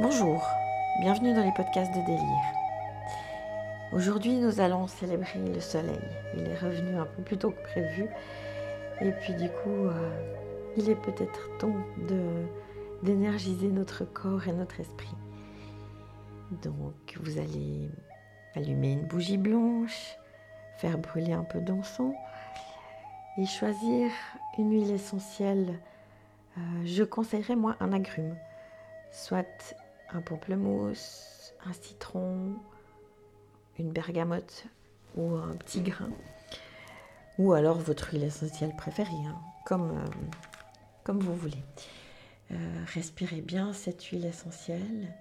Bonjour, bienvenue dans les podcasts de délire. Aujourd'hui, nous allons célébrer le soleil. Il est revenu un peu plus tôt que prévu. Et puis du coup, euh, il est peut-être temps d'énergiser notre corps et notre esprit. Donc, vous allez allumer une bougie blanche, faire brûler un peu d'encens et choisir une huile essentielle. Euh, je conseillerais moi un agrume, soit un pamplemousse, un citron, une bergamote ou un petit grain. Ou alors votre huile essentielle préférée, hein, comme, euh, comme vous voulez. Euh, respirez bien cette huile essentielle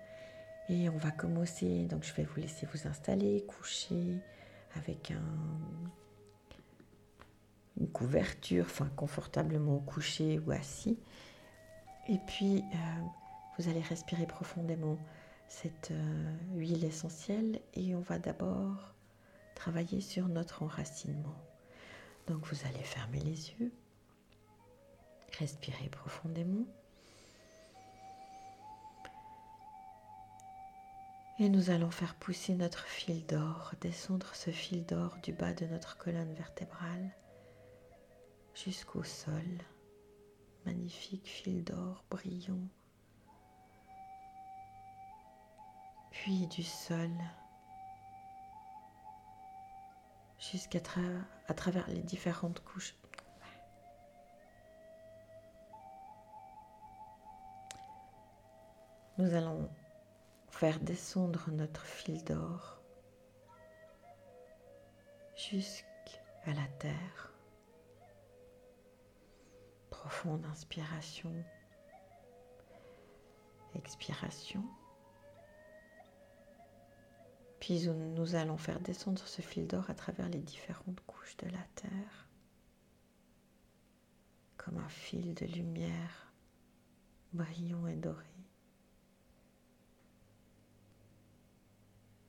et on va commencer. Donc je vais vous laisser vous installer, coucher avec un, une couverture, enfin confortablement couché ou assis. Et puis euh, vous allez respirer profondément cette euh, huile essentielle et on va d'abord travailler sur notre enracinement. Donc vous allez fermer les yeux, respirer profondément. Et nous allons faire pousser notre fil d'or, descendre ce fil d'or du bas de notre colonne vertébrale jusqu'au sol. Magnifique fil d'or brillant puis du sol jusqu'à à travers les différentes couches. Nous allons faire descendre notre fil d'or jusqu'à la terre. Profonde inspiration, expiration. Puis nous allons faire descendre ce fil d'or à travers les différentes couches de la terre, comme un fil de lumière brillant et doré,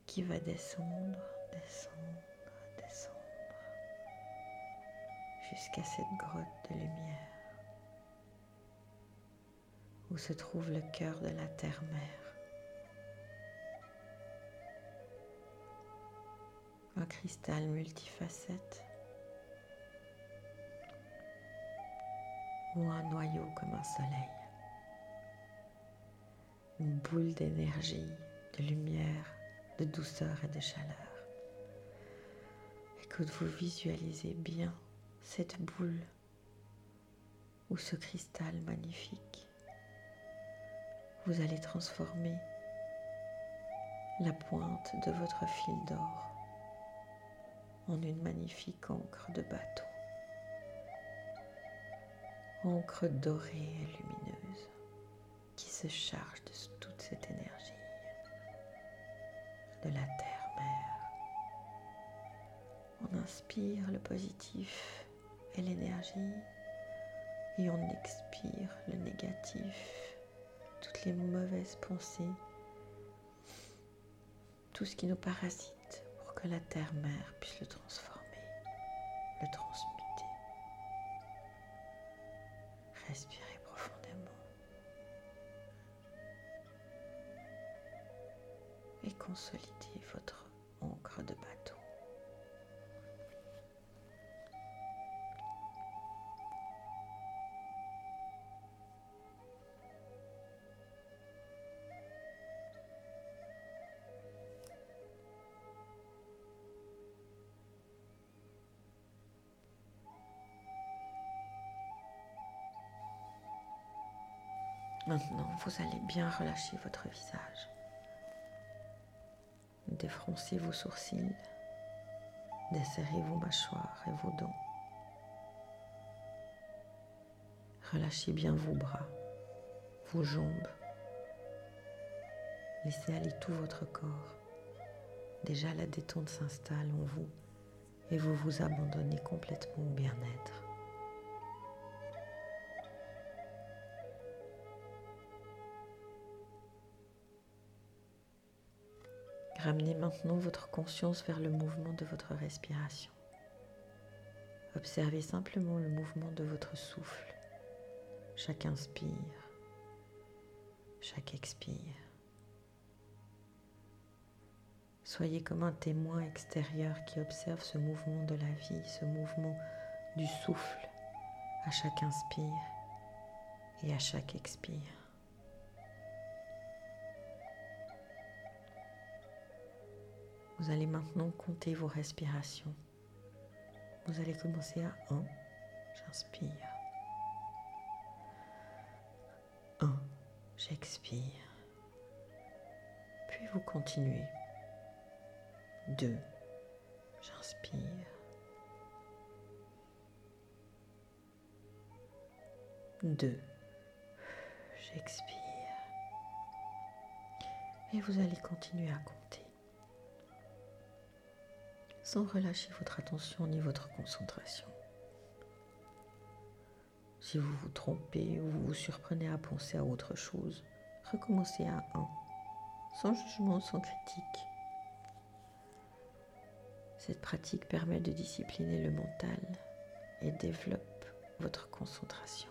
qui va descendre, descendre, descendre, jusqu'à cette grotte de lumière, où se trouve le cœur de la terre-mère. Un cristal multifacette. Ou un noyau comme un soleil, une boule d'énergie, de lumière, de douceur et de chaleur. Et que vous visualisez bien cette boule ou ce cristal magnifique, vous allez transformer la pointe de votre fil d'or en une magnifique encre de bateau. Encre dorée et lumineuse qui se charge de toute cette énergie de la terre-mère. On inspire le positif et l'énergie et on expire le négatif, toutes les mauvaises pensées, tout ce qui nous parasite que la terre-mère puisse le transformer, le transmuter. Respirez profondément et consolidez Maintenant, vous allez bien relâcher votre visage. Défroncez vos sourcils, desserrez vos mâchoires et vos dents. Relâchez bien vos bras, vos jambes. Laissez aller tout votre corps. Déjà la détente s'installe en vous et vous vous abandonnez complètement au bien-être. Ramenez maintenant votre conscience vers le mouvement de votre respiration. Observez simplement le mouvement de votre souffle. Chaque inspire, chaque expire. Soyez comme un témoin extérieur qui observe ce mouvement de la vie, ce mouvement du souffle à chaque inspire et à chaque expire. Vous allez maintenant compter vos respirations. Vous allez commencer à 1, j'inspire. 1, j'expire. Puis vous continuez. 2, j'inspire. 2, j'expire. Et vous allez continuer à compter sans relâcher votre attention ni votre concentration. Si vous vous trompez ou vous vous surprenez à penser à autre chose, recommencez à 1, sans jugement, sans critique. Cette pratique permet de discipliner le mental et développe votre concentration.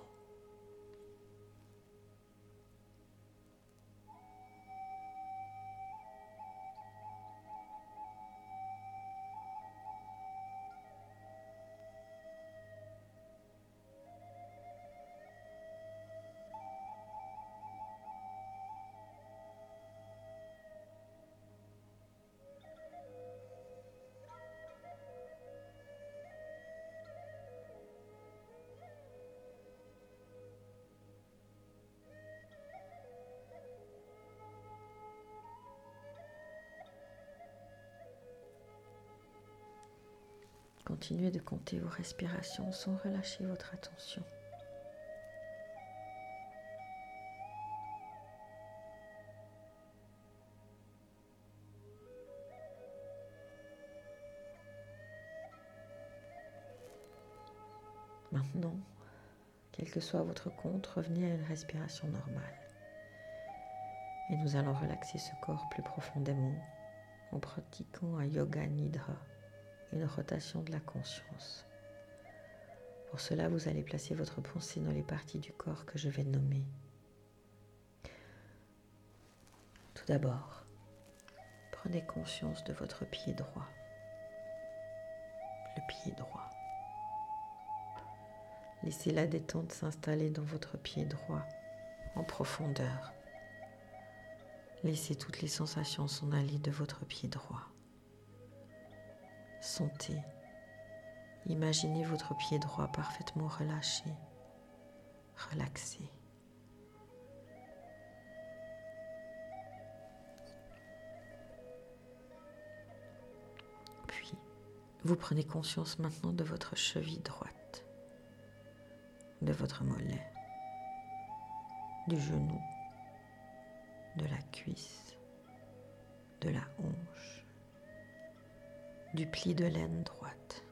De compter vos respirations sans relâcher votre attention. Maintenant, quel que soit votre compte, revenez à une respiration normale. Et nous allons relaxer ce corps plus profondément en pratiquant un yoga nidra une rotation de la conscience. Pour cela, vous allez placer votre pensée dans les parties du corps que je vais nommer. Tout d'abord, prenez conscience de votre pied droit. Le pied droit. Laissez la détente s'installer dans votre pied droit en profondeur. Laissez toutes les sensations s'en aller de votre pied droit. Sentez, imaginez votre pied droit parfaitement relâché, relaxé. Puis, vous prenez conscience maintenant de votre cheville droite, de votre mollet, du genou, de la cuisse, de la hanche du pli de laine droite.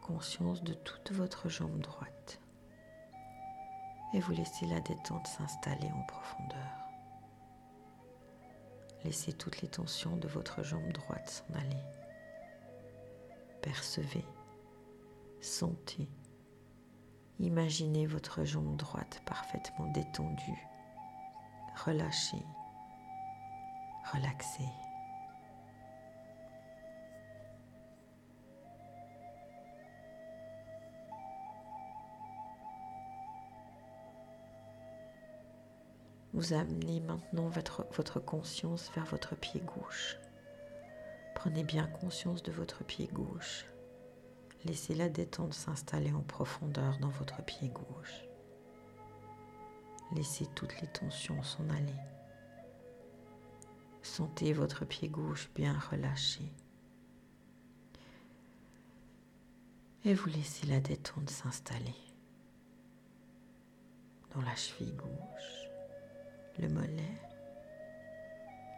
Conscience de toute votre jambe droite. Et vous laissez la détente s'installer en profondeur. Laissez toutes les tensions de votre jambe droite s'en aller. Percevez, sentez, imaginez votre jambe droite parfaitement détendue, relâchée, relaxée. Vous amenez maintenant votre, conscience vers votre pied gauche. Prenez bien conscience de votre pied gauche. Laissez la détente s'installer en profondeur dans votre pied gauche. Laissez toutes les tensions s'en aller. Sentez votre pied gauche bien relâché. Et vous laissez la détente s'installer dans la cheville gauche le mollet,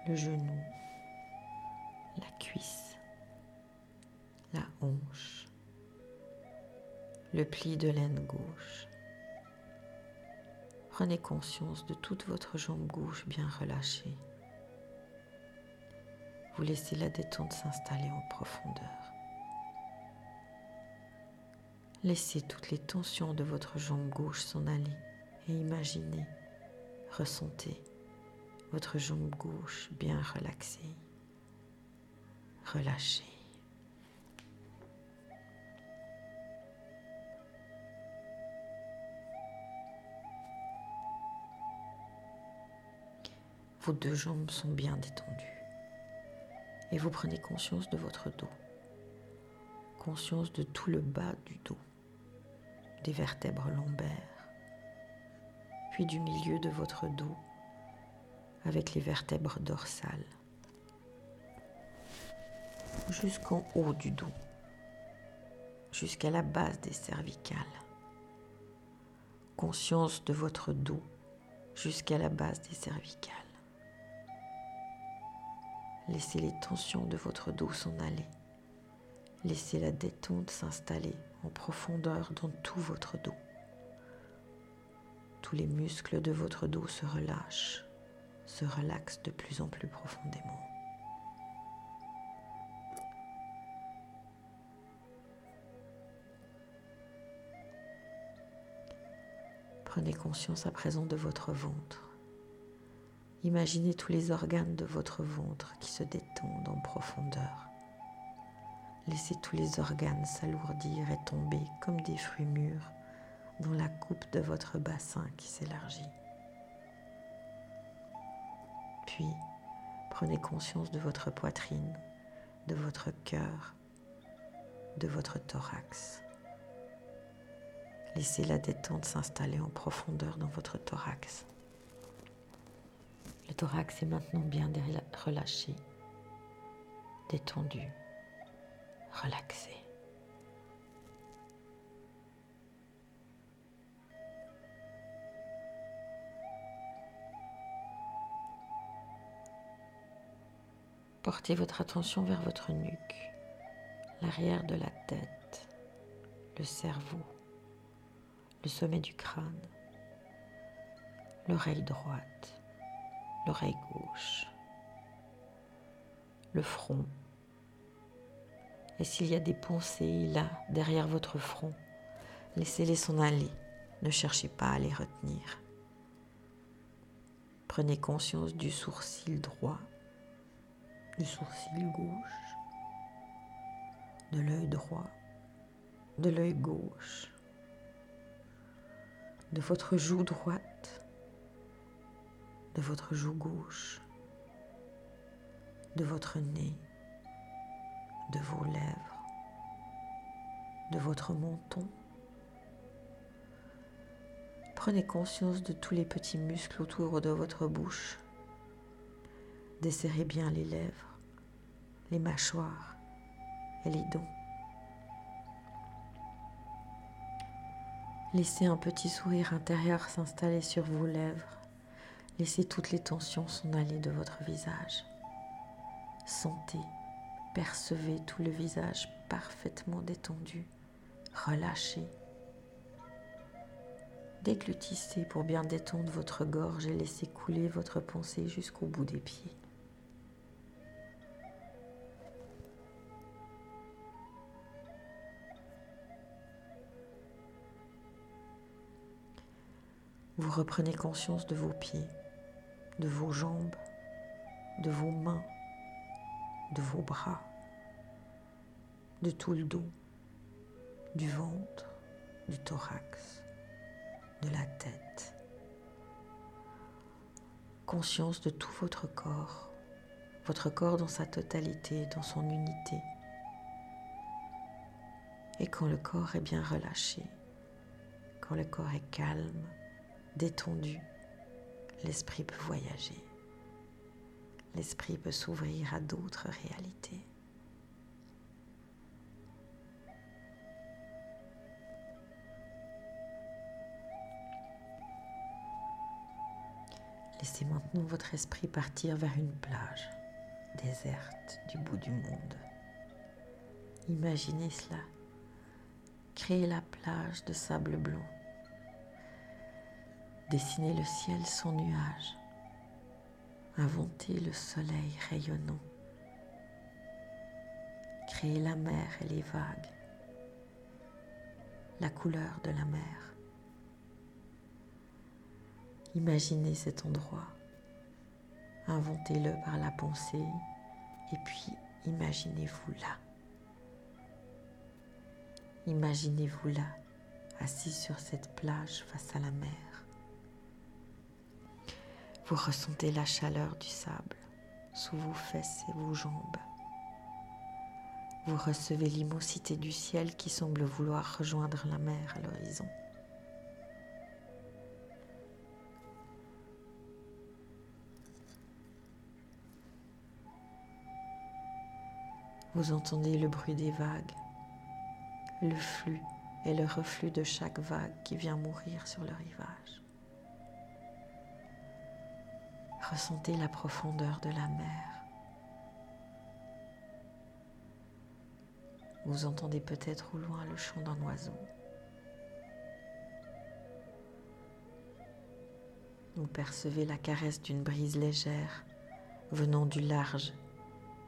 le genou, la cuisse, la hanche, le pli de laine gauche. Prenez conscience de toute votre jambe gauche bien relâchée. Vous laissez la détente s'installer en profondeur. Laissez toutes les tensions de votre jambe gauche s'en aller et imaginez Ressentez votre jambe gauche bien relaxée, relâchée. Vos deux jambes sont bien détendues et vous prenez conscience de votre dos, conscience de tout le bas du dos, des vertèbres lombaires, du milieu de votre dos avec les vertèbres dorsales, jusqu'en haut du dos, jusqu'à la base des cervicales. Conscience de votre dos jusqu'à la base des cervicales. Laissez les tensions de votre dos s'en aller. Laissez la détente s'installer en profondeur dans tout votre dos. Tous les muscles de votre dos se relâchent, se relaxent de plus en plus profondément. Prenez conscience à présent de votre ventre. Imaginez tous les organes de votre ventre qui se détendent en profondeur. Laissez tous les organes s'alourdir et tomber comme des fruits mûrs dans la coupe de votre bassin qui s'élargit. Puis, prenez conscience de votre poitrine, de votre cœur, de votre thorax. Laissez la détente s'installer en profondeur dans votre thorax. Le thorax est maintenant bien relâché, détendu, relaxé. Portez votre attention vers votre nuque, l'arrière de la tête, le cerveau, le sommet du crâne, l'oreille droite, l'oreille gauche, le front. Et s'il y a des pensées là, derrière votre front, laissez-les s'en aller. Ne cherchez pas à les retenir. Prenez conscience du sourcil droit, du sourcil gauche, de l'œil droit, de l'œil gauche, de votre joue droite, de votre joue gauche, de votre nez, de vos lèvres, de votre menton. Prenez conscience de tous les petits muscles autour de votre bouche. Desserrez bien les lèvres, les mâchoires et les dents. Laissez un petit sourire intérieur s'installer sur vos lèvres Laissez toutes les tensions s'en aller de votre visage. Sentez, percevez tout le visage parfaitement détendu, relâché. Déglutissez pour bien détendre votre gorge et laissez couler votre pensée jusqu'au bout des pieds. Vous reprenez conscience de vos pieds de vos jambes, de vos mains, de vos bras, de tout le dos, du ventre, du thorax, de la tête. Conscience de tout votre corps, votre corps dans sa totalité, dans son unité. Et quand le corps est bien relâché, quand le corps est calme, détendu, l'esprit peut voyager. L'esprit peut s'ouvrir à d'autres réalités. Laissez maintenant votre esprit partir vers une plage déserte du bout du monde. Imaginez cela. Créez la plage de sable blanc Dessinez le ciel sans nuages. Inventez le soleil rayonnant. Créez la mer et les vagues. La couleur de la mer. Imaginez cet endroit Inventez-le par la pensée et puis imaginez-vous là. Imaginez-vous là, assis sur cette plage face à la mer. Vous ressentez la chaleur du sable sous vos fesses et vos jambes. Vous recevez l'immensité du ciel qui semble vouloir rejoindre la mer à l'horizon. Vous entendez le bruit des vagues, le flux et le reflux de chaque vague qui vient mourir sur le rivage. Ressentez la profondeur de la mer. Vous entendez peut-être au loin le chant d'un oiseau. Vous percevez la caresse d'une brise légère venant du large,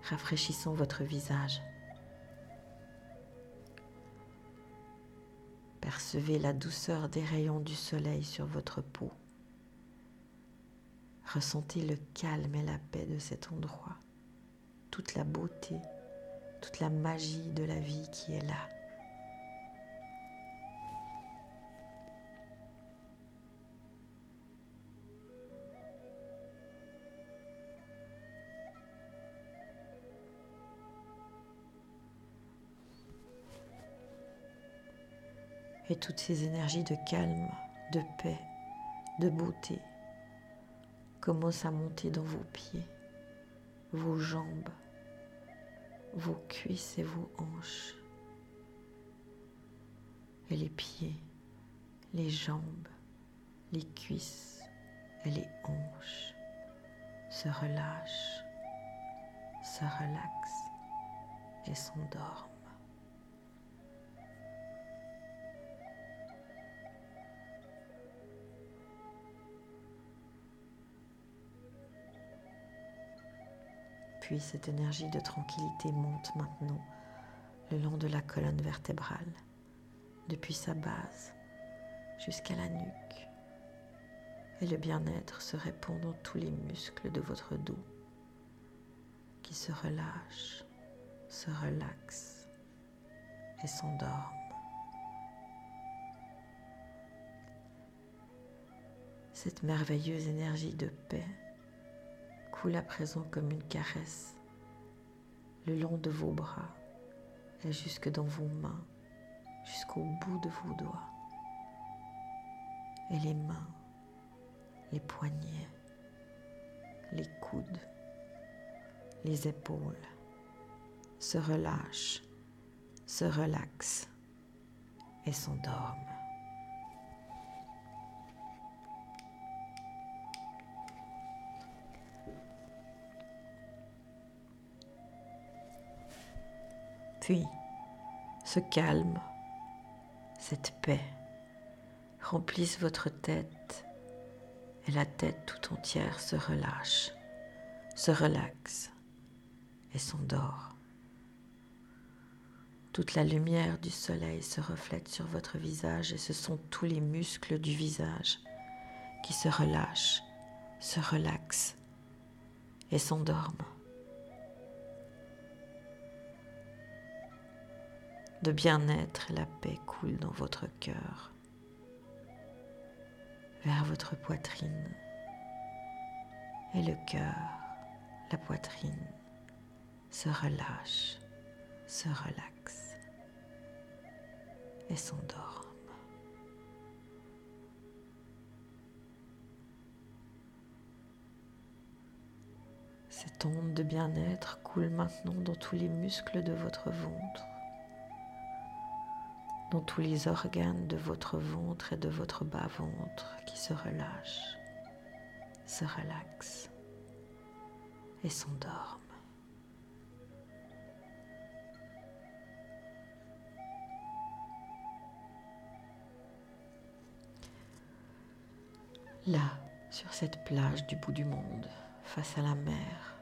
rafraîchissant votre visage. Percevez la douceur des rayons du soleil sur votre peau. Ressentez le calme et la paix de cet endroit, toute la beauté toute la magie de la vie qui est là. Et toutes ces énergies de calme, de paix, de beauté commencent à monter dans vos pieds, vos jambes, vos cuisses et vos hanches, et les pieds, les jambes, les cuisses et les hanches se relâchent, se relaxent et s'endorment. Cette énergie de tranquillité monte maintenant le long de la colonne vertébrale, depuis sa base jusqu'à la nuque. Et le bien-être se répand dans tous les muscles de votre dos qui se relâchent, se relaxent et s'endorment. Cette merveilleuse énergie de paix coule à présent comme une caresse le long de vos bras et jusque dans vos mains, jusqu'au bout de vos doigts. Et les mains, les poignets, les coudes, les épaules se relâchent, se relaxent et s'endorment. Puis, ce calme, cette paix remplissent votre tête et la tête tout entière se relâche, se relaxe et s'endort. Toute la lumière du soleil se reflète sur votre visage et ce sont tous les muscles du visage qui se relâchent, se relaxent et s'endorment. De bien-être et la paix coulent dans votre cœur, vers votre poitrine. Et le cœur, la poitrine, se relâche, se relaxe et s'endorment. Cette onde de bien-être coule maintenant dans tous les muscles de votre ventre dans tous les organes de votre ventre et de votre bas-ventre qui se relâchent, se relaxent et s'endorment. Là, sur cette plage du bout du monde, face à la mer,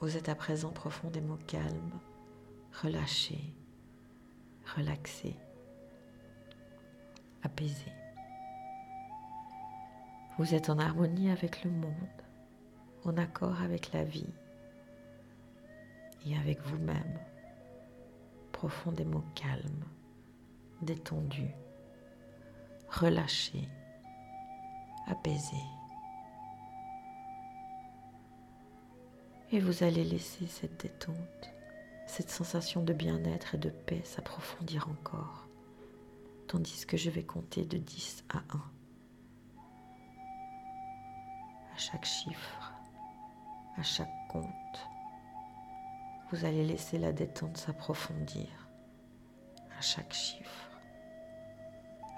vous êtes à présent profondément calme, relâché, relaxé Vous êtes en harmonie avec le monde, en accord avec la vie et avec vous-même, profondément calme, détendu, relâché, apaisé. Et vous allez laisser cette détente, cette sensation de bien-être et de paix s'approfondir encore, tandis que je vais compter de 10 à 1. À chaque chiffre, à chaque compte, vous allez laisser la détente s'approfondir. À chaque chiffre,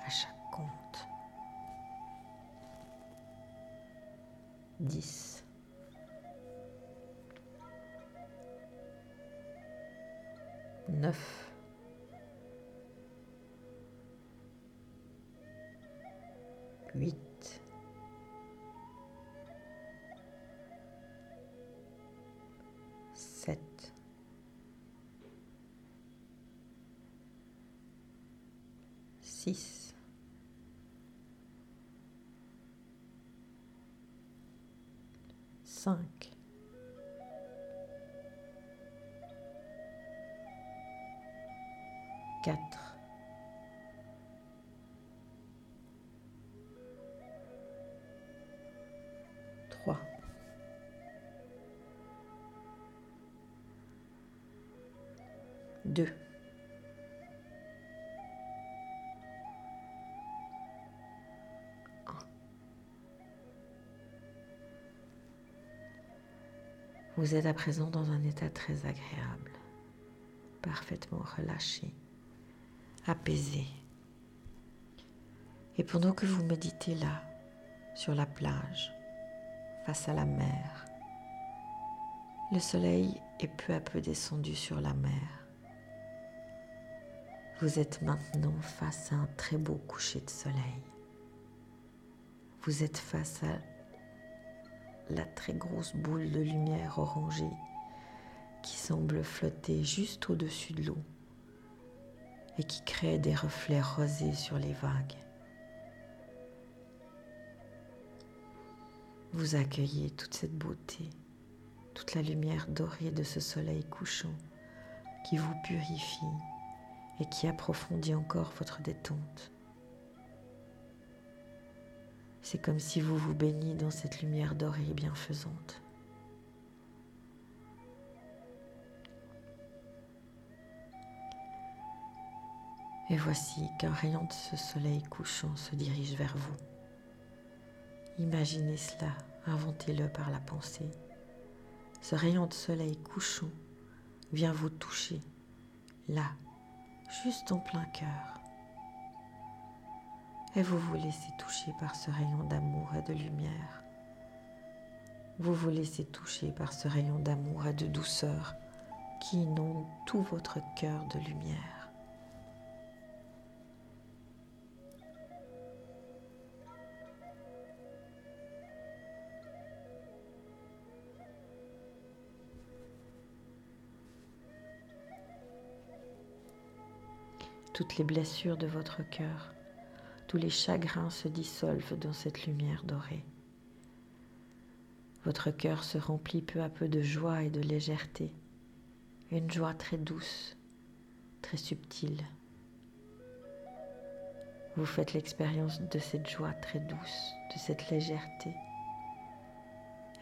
à chaque compte. 10. 9. Vous êtes à présent dans un état très agréable, parfaitement relâché, apaisé. Et pendant que vous méditez là, sur la plage, face à la mer, le soleil est peu à peu descendu sur la mer. Vous êtes maintenant face à un très beau coucher de soleil. Vous êtes face à la très grosse boule de lumière orangée qui semble flotter juste au-dessus de l'eau et qui crée des reflets rosés sur les vagues. Vous accueillez toute cette beauté, toute la lumière dorée de ce soleil couchant qui vous purifie et qui approfondit encore votre détente. C'est comme si vous vous baigniez dans cette lumière dorée bienfaisante. Et voici qu'un rayon de ce soleil couchant se dirige vers vous. Imaginez cela, inventez-le par la pensée. Ce rayon de soleil couchant vient vous toucher, là, juste en plein cœur et vous vous laissez toucher par ce rayon d'amour et de lumière. Vous vous laissez toucher par ce rayon d'amour et de douceur qui inonde tout votre cœur de lumière. Toutes les blessures de votre cœur tous les chagrins se dissolvent dans cette lumière dorée. Votre cœur se remplit peu à peu de joie et de légèreté, une joie très douce, très subtile. Vous faites l'expérience de cette joie très douce, de cette légèreté,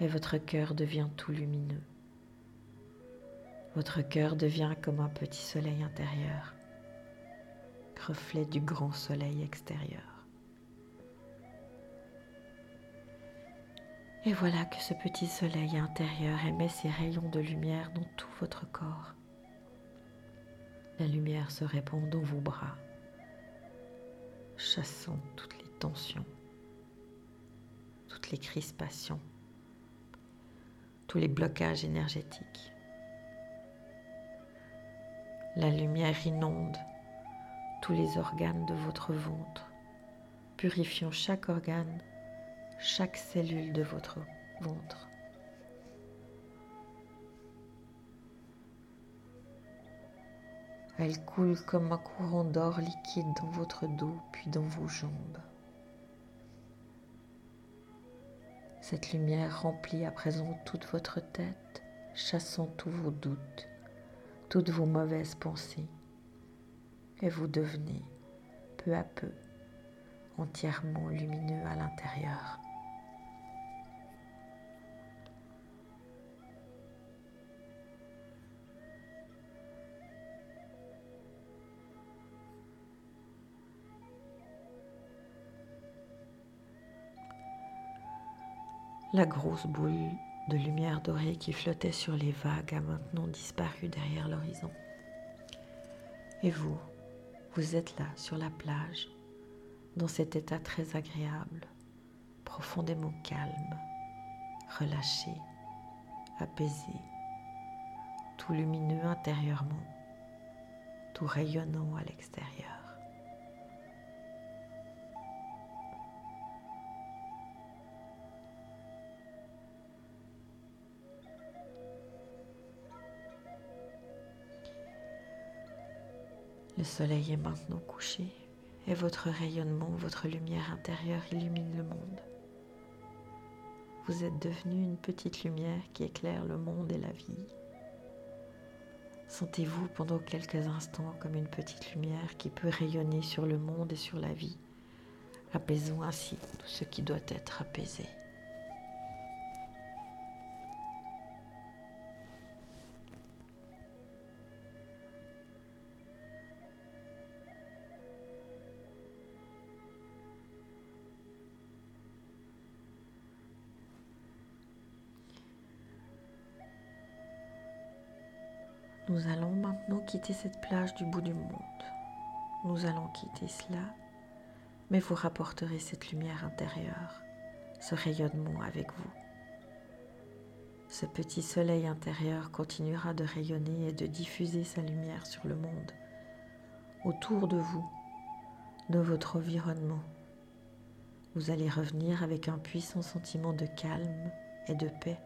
et votre cœur devient tout lumineux. Votre cœur devient comme un petit soleil intérieur reflet du grand soleil extérieur. Et voilà que ce petit soleil intérieur émet ses rayons de lumière dans tout votre corps. La lumière se répand dans vos bras, chassant toutes les tensions, toutes les crispations, tous les blocages énergétiques. La lumière inonde les organes de votre ventre, purifiant chaque organe, chaque cellule de votre ventre. Elle coule comme un courant d'or liquide dans votre dos puis dans vos jambes. Cette lumière remplit à présent toute votre tête, chassant tous vos doutes, toutes vos mauvaises pensées, et vous devenez peu à peu entièrement lumineux à l'intérieur. La grosse boule de lumière dorée qui flottait sur les vagues a maintenant disparu derrière l'horizon. Et vous, vous êtes là sur la plage, dans cet état très agréable, profondément calme, relâché, apaisé, tout lumineux intérieurement, tout rayonnant à l'extérieur. Le soleil est maintenant couché et votre rayonnement, votre lumière intérieure illumine le monde. Vous êtes devenu une petite lumière qui éclaire le monde et la vie. Sentez-vous pendant quelques instants comme une petite lumière qui peut rayonner sur le monde et sur la vie, apaisant ainsi tout ce qui doit être apaisé. Nous allons maintenant quitter cette plage du bout du monde. Nous allons quitter cela, mais vous rapporterez cette lumière intérieure, ce rayonnement avec vous. Ce petit soleil intérieur continuera de rayonner et de diffuser sa lumière sur le monde, autour de vous, de votre environnement. Vous allez revenir avec un puissant sentiment de calme et de paix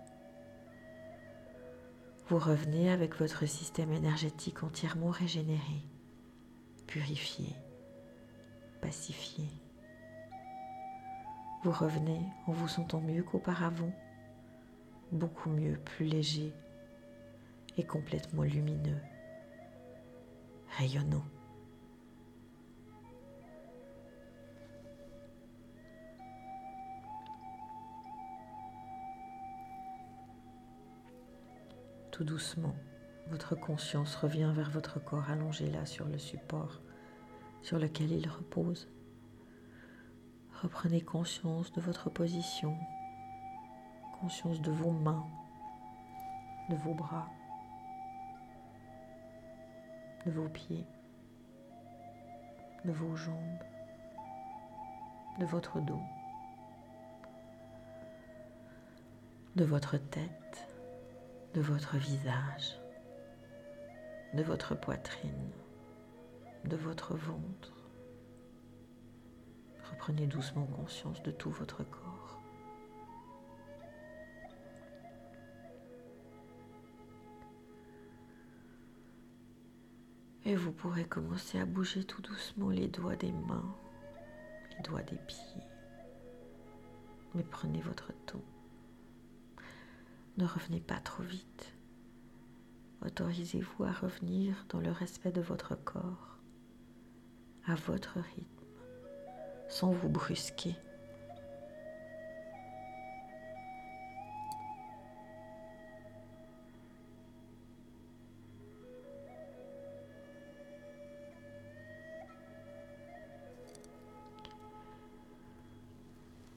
vous revenez avec votre système énergétique entièrement régénéré, purifié, pacifié. Vous revenez en vous sentant mieux qu'auparavant, beaucoup mieux, plus léger et complètement lumineux, rayonnant. Tout doucement, votre conscience revient vers votre corps allongé là sur le support sur lequel il repose. Reprenez conscience de votre position, conscience de vos mains, de vos bras, de vos pieds, de vos jambes, de votre dos, de votre tête de votre visage, de votre poitrine, de votre ventre. Reprenez doucement conscience de tout votre corps. Et vous pourrez commencer à bouger tout doucement les doigts des mains, les doigts des pieds. Mais prenez votre temps. Ne revenez pas trop vite. Autorisez-vous à revenir dans le respect de votre corps, à votre rythme, sans vous brusquer.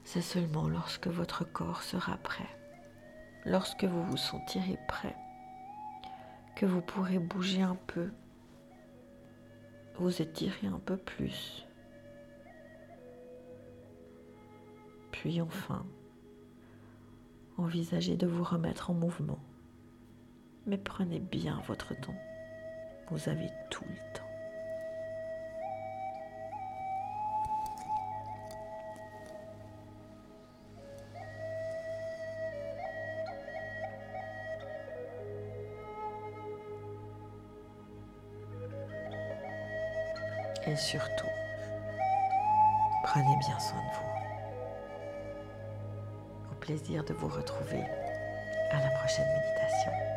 C'est seulement lorsque votre corps sera prêt lorsque vous vous sentirez prêt, que vous pourrez bouger un peu, vous étirer un peu plus. Puis enfin, envisagez de vous remettre en mouvement. Mais prenez bien votre temps. Vous avez tout le temps. Et surtout, prenez bien soin de vous. Au plaisir de vous retrouver à la prochaine méditation.